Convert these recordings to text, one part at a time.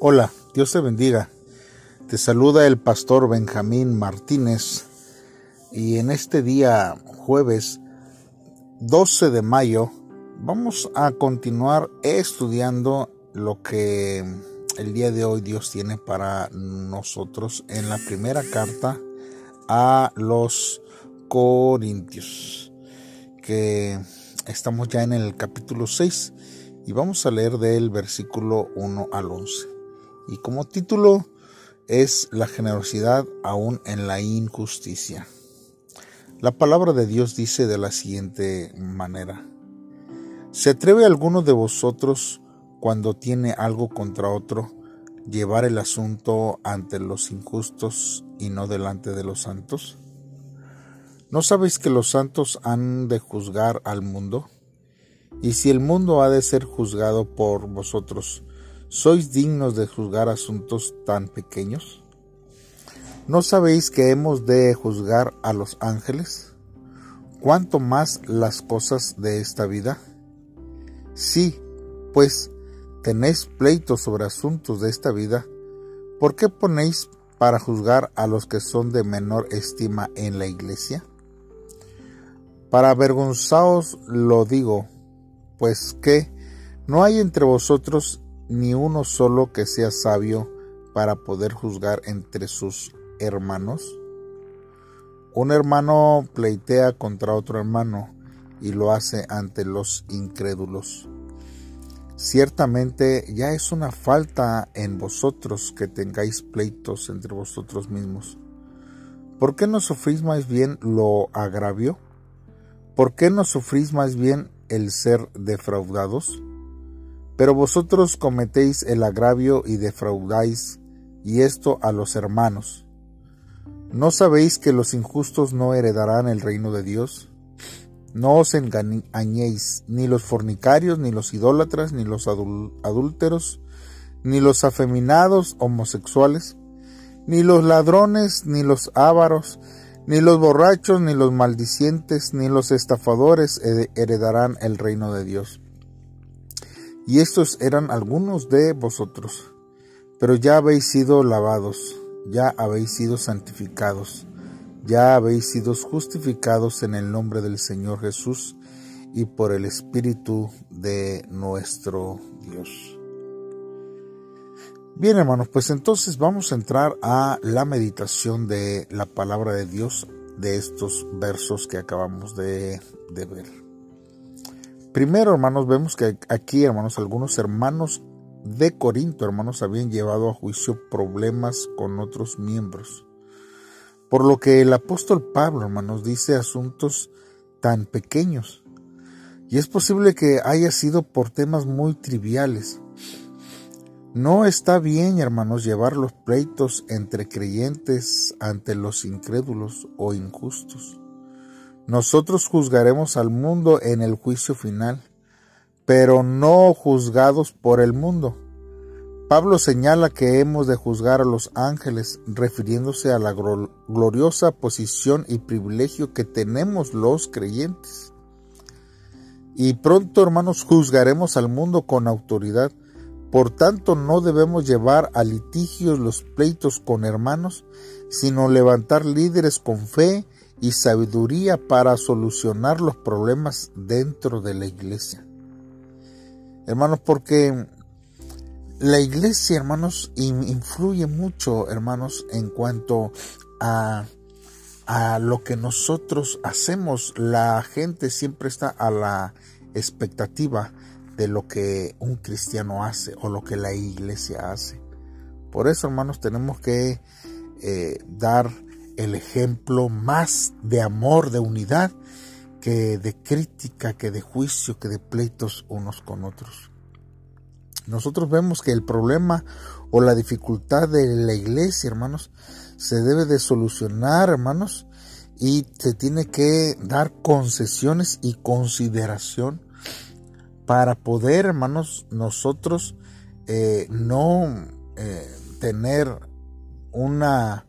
Hola, Dios te bendiga. Te saluda el pastor Benjamín Martínez y en este día jueves 12 de mayo vamos a continuar estudiando lo que el día de hoy Dios tiene para nosotros en la primera carta a los Corintios, que estamos ya en el capítulo 6 y vamos a leer del versículo 1 al 11. Y como título es La generosidad aún en la injusticia. La palabra de Dios dice de la siguiente manera. ¿Se atreve alguno de vosotros cuando tiene algo contra otro llevar el asunto ante los injustos y no delante de los santos? ¿No sabéis que los santos han de juzgar al mundo? Y si el mundo ha de ser juzgado por vosotros, ¿Sois dignos de juzgar asuntos tan pequeños? ¿No sabéis que hemos de juzgar a los ángeles? ¿Cuánto más las cosas de esta vida? Sí, pues tenéis pleitos sobre asuntos de esta vida, ¿por qué ponéis para juzgar a los que son de menor estima en la iglesia? Para avergonzaos lo digo, pues que no hay entre vosotros ni uno solo que sea sabio para poder juzgar entre sus hermanos? Un hermano pleitea contra otro hermano y lo hace ante los incrédulos. Ciertamente ya es una falta en vosotros que tengáis pleitos entre vosotros mismos. ¿Por qué no sufrís más bien lo agravio? ¿Por qué no sufrís más bien el ser defraudados? Pero vosotros cometéis el agravio y defraudáis, y esto a los hermanos. ¿No sabéis que los injustos no heredarán el reino de Dios? No os engañéis, ni los fornicarios, ni los idólatras, ni los adúlteros, ni los afeminados homosexuales, ni los ladrones, ni los ávaros, ni los borrachos, ni los maldicientes, ni los estafadores heredarán el reino de Dios. Y estos eran algunos de vosotros. Pero ya habéis sido lavados, ya habéis sido santificados, ya habéis sido justificados en el nombre del Señor Jesús y por el Espíritu de nuestro Dios. Bien hermanos, pues entonces vamos a entrar a la meditación de la palabra de Dios de estos versos que acabamos de, de ver. Primero, hermanos, vemos que aquí, hermanos, algunos hermanos de Corinto, hermanos, habían llevado a juicio problemas con otros miembros. Por lo que el apóstol Pablo, hermanos, dice asuntos tan pequeños. Y es posible que haya sido por temas muy triviales. No está bien, hermanos, llevar los pleitos entre creyentes ante los incrédulos o injustos. Nosotros juzgaremos al mundo en el juicio final, pero no juzgados por el mundo. Pablo señala que hemos de juzgar a los ángeles, refiriéndose a la gloriosa posición y privilegio que tenemos los creyentes. Y pronto, hermanos, juzgaremos al mundo con autoridad. Por tanto, no debemos llevar a litigios los pleitos con hermanos, sino levantar líderes con fe y sabiduría para solucionar los problemas dentro de la iglesia. Hermanos, porque la iglesia, hermanos, influye mucho, hermanos, en cuanto a, a lo que nosotros hacemos. La gente siempre está a la expectativa de lo que un cristiano hace o lo que la iglesia hace. Por eso, hermanos, tenemos que eh, dar el ejemplo más de amor, de unidad, que de crítica, que de juicio, que de pleitos unos con otros. Nosotros vemos que el problema o la dificultad de la iglesia, hermanos, se debe de solucionar, hermanos, y se tiene que dar concesiones y consideración para poder, hermanos, nosotros eh, no eh, tener una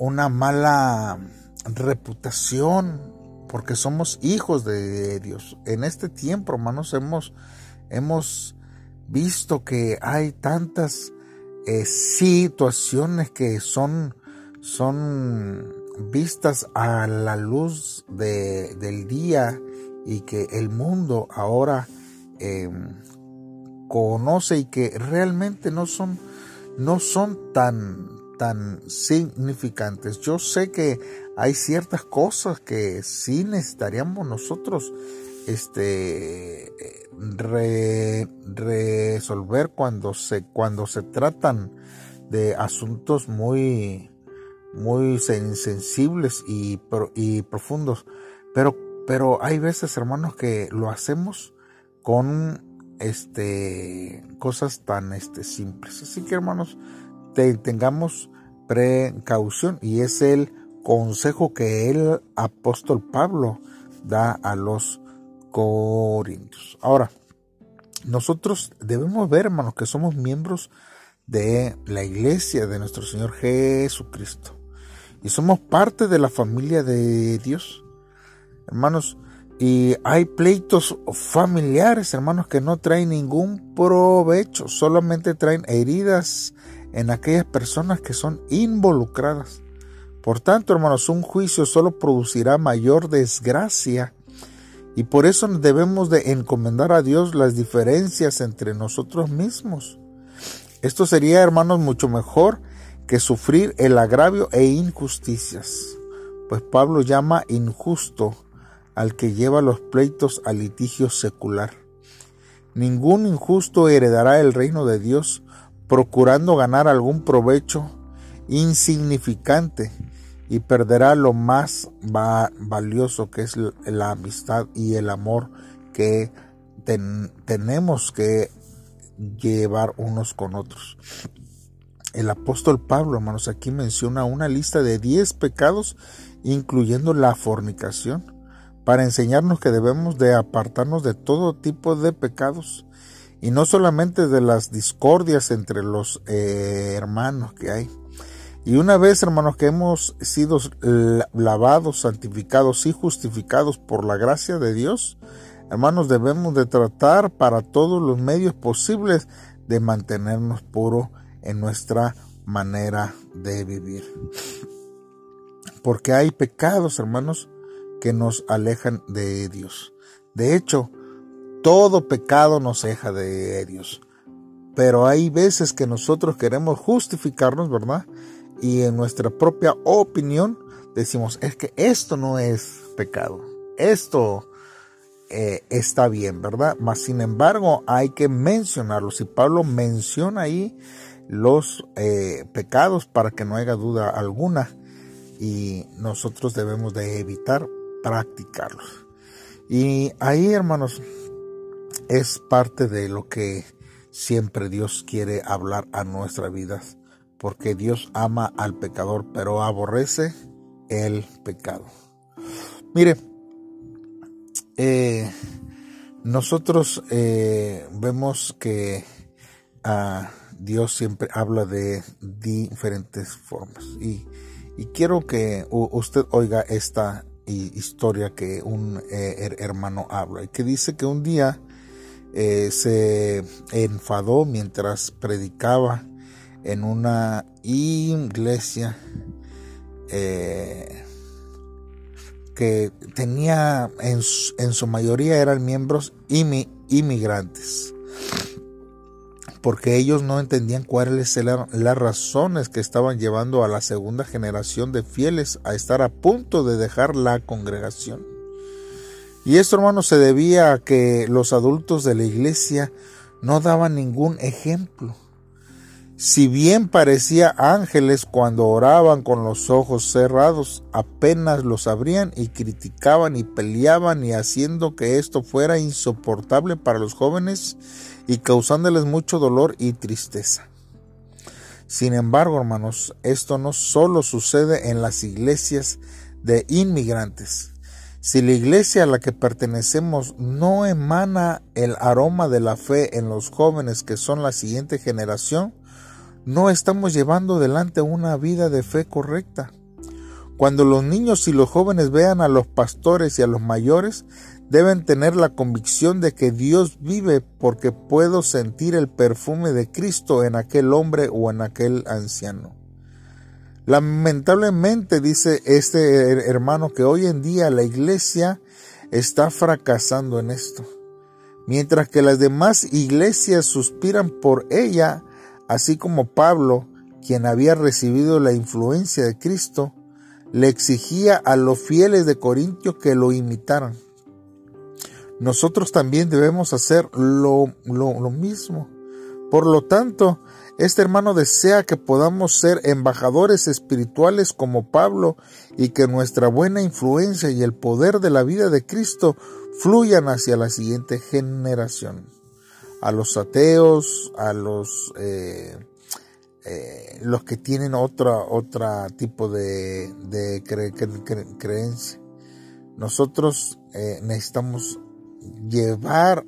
una mala reputación porque somos hijos de Dios. En este tiempo, hermanos, hemos, hemos visto que hay tantas eh, situaciones que son, son vistas a la luz del día y que el mundo ahora em, conoce y que realmente no son, no son tan, tan significantes. Yo sé que hay ciertas cosas que sí necesitaríamos nosotros este resolver cuando se cuando se tratan de asuntos muy muy sensibles y, y profundos pero pero hay veces hermanos que lo hacemos con este cosas tan este simples así que hermanos tengamos precaución y es el consejo que el apóstol Pablo da a los Corintios. Ahora, nosotros debemos ver, hermanos, que somos miembros de la iglesia de nuestro Señor Jesucristo. Y somos parte de la familia de Dios. Hermanos, y hay pleitos familiares, hermanos, que no traen ningún provecho, solamente traen heridas en aquellas personas que son involucradas. Por tanto, hermanos, un juicio solo producirá mayor desgracia y por eso debemos de encomendar a Dios las diferencias entre nosotros mismos. Esto sería, hermanos, mucho mejor que sufrir el agravio e injusticias, pues Pablo llama injusto al que lleva los pleitos al litigio secular. Ningún injusto heredará el reino de Dios procurando ganar algún provecho insignificante y perderá lo más valioso que es la amistad y el amor que tenemos que llevar unos con otros. El apóstol Pablo, hermanos, aquí menciona una lista de 10 pecados, incluyendo la fornicación, para enseñarnos que debemos de apartarnos de todo tipo de pecados y no solamente de las discordias entre los eh, hermanos que hay, y una vez, hermanos, que hemos sido lavados, santificados y justificados por la gracia de Dios, hermanos, debemos de tratar para todos los medios posibles de mantenernos puros en nuestra manera de vivir. Porque hay pecados, hermanos, que nos alejan de Dios. De hecho, todo pecado nos deja de Dios. Pero hay veces que nosotros queremos justificarnos, ¿verdad? y en nuestra propia opinión decimos, es que esto no es pecado, esto eh, está bien, ¿verdad? Mas sin embargo hay que mencionarlo. Si Pablo menciona ahí los eh, pecados para que no haya duda alguna y nosotros debemos de evitar practicarlos. Y ahí, hermanos, es parte de lo que siempre Dios quiere hablar a nuestras vidas porque Dios ama al pecador, pero aborrece el pecado. Mire, eh, nosotros eh, vemos que ah, Dios siempre habla de diferentes formas y, quiero que usted oiga esta historia que un eh, hermano habla y que dice que un día se enfadó mientras predicaba en una iglesia eh, que tenía en su, mayoría eran miembros inmigrantes porque ellos no entendían cuáles eran las razones que estaban llevando a la segunda generación de fieles a estar a punto de dejar la congregación. Y esto, hermano, se debía a que los adultos de la iglesia no daban ningún ejemplo. Si bien parecía ángeles cuando oraban con los ojos cerrados, apenas los abrían y criticaban y peleaban y haciendo que esto fuera insoportable para los jóvenes y causándoles mucho dolor y tristeza. Sin embargo, hermanos, esto no solo sucede en las iglesias de inmigrantes. Si la iglesia a la que pertenecemos no emana el aroma de la fe en los jóvenes que son la siguiente generación, no estamos llevando adelante una vida de fe correcta. Cuando los niños y los jóvenes vean a los pastores y a los mayores, deben tener la convicción de que Dios vive porque puedo sentir el perfume de Cristo en aquel hombre o en aquel anciano. Lamentablemente dice este hermano que hoy en día la iglesia está fracasando en esto. Mientras que las demás iglesias suspiran por ella, así como Pablo, quien había recibido la influencia de Cristo, le exigía a los fieles de Corintio que lo imitaran. Nosotros también debemos hacer lo, lo, mismo. Por lo tanto, este hermano desea que podamos ser embajadores espirituales como Pablo y que nuestra buena influencia y el poder de la vida de Cristo fluyan hacia la siguiente generación. A los ateos, a los eh, eh, los que tienen otro, otra tipo de, creencia. Nosotros eh, necesitamos llevar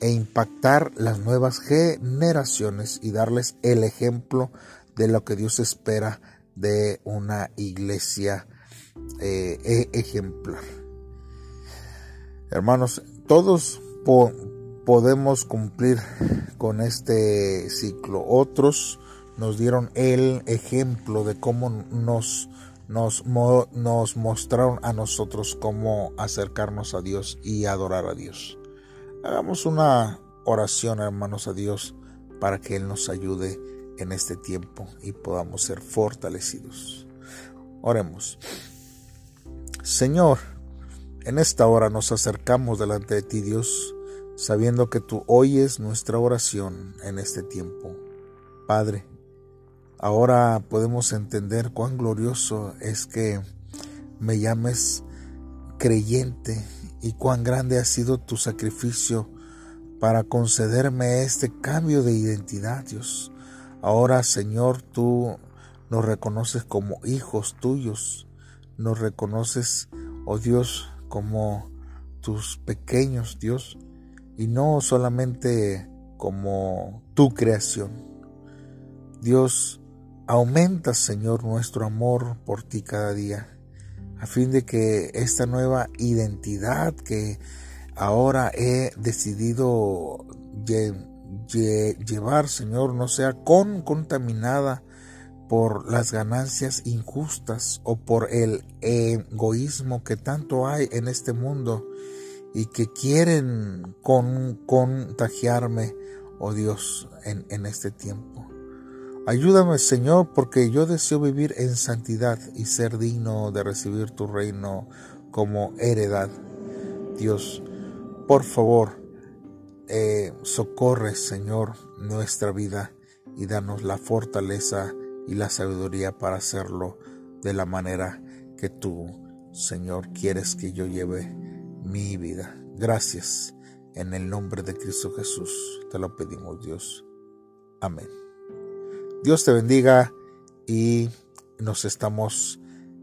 e impactar las nuevas generaciones y darles el ejemplo de lo que Dios espera de una iglesia eh, e, ejemplar. Hermanos, todos podemos cumplir con este ciclo. Otros nos dieron el ejemplo de cómo nos, nos, nos mostraron a nosotros cómo acercarnos a Dios y adorar a Dios. Hagamos una oración, hermanos, a Dios para que Él nos ayude en este tiempo y podamos ser fortalecidos. Oremos. Señor, en esta hora nos acercamos delante de ti, Dios, sabiendo que tú oyes nuestra oración en este tiempo. Padre, Ahora podemos entender cuán glorioso es que me llames creyente y cuán grande ha sido tu sacrificio para concederme este cambio de identidad, Dios. Ahora, Señor, tú nos reconoces como hijos tuyos, nos reconoces, oh Dios, como tus pequeños, Dios, y no solamente como tu creación. Dios, Aumenta, Señor, nuestro amor por ti cada día, a fin de que esta nueva identidad que ahora he decidido llevar, Señor, no sea con contaminada por las ganancias injustas o por el egoísmo que tanto hay en este mundo y que quieren con, contagiarme, oh Dios, en este tiempo. Ayúdame, Señor, porque yo deseo vivir en santidad y ser digno de recibir tu reino como heredad. Dios, por favor, eh, socorre, Señor, nuestra vida y danos la fortaleza y la sabiduría para hacerlo de la manera que tú, Señor, quieres que yo lleve mi vida. Gracias. En el nombre de Cristo Jesús te lo pedimos, Dios. Amén. Dios te bendiga y nos estamos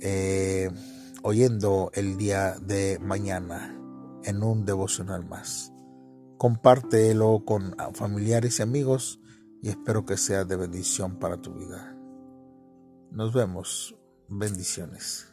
eh, oyendo el día de mañana en un devocional más. Compártelo con familiares y amigos y espero que sea de bendición para tu vida. Nos vemos. Bendiciones.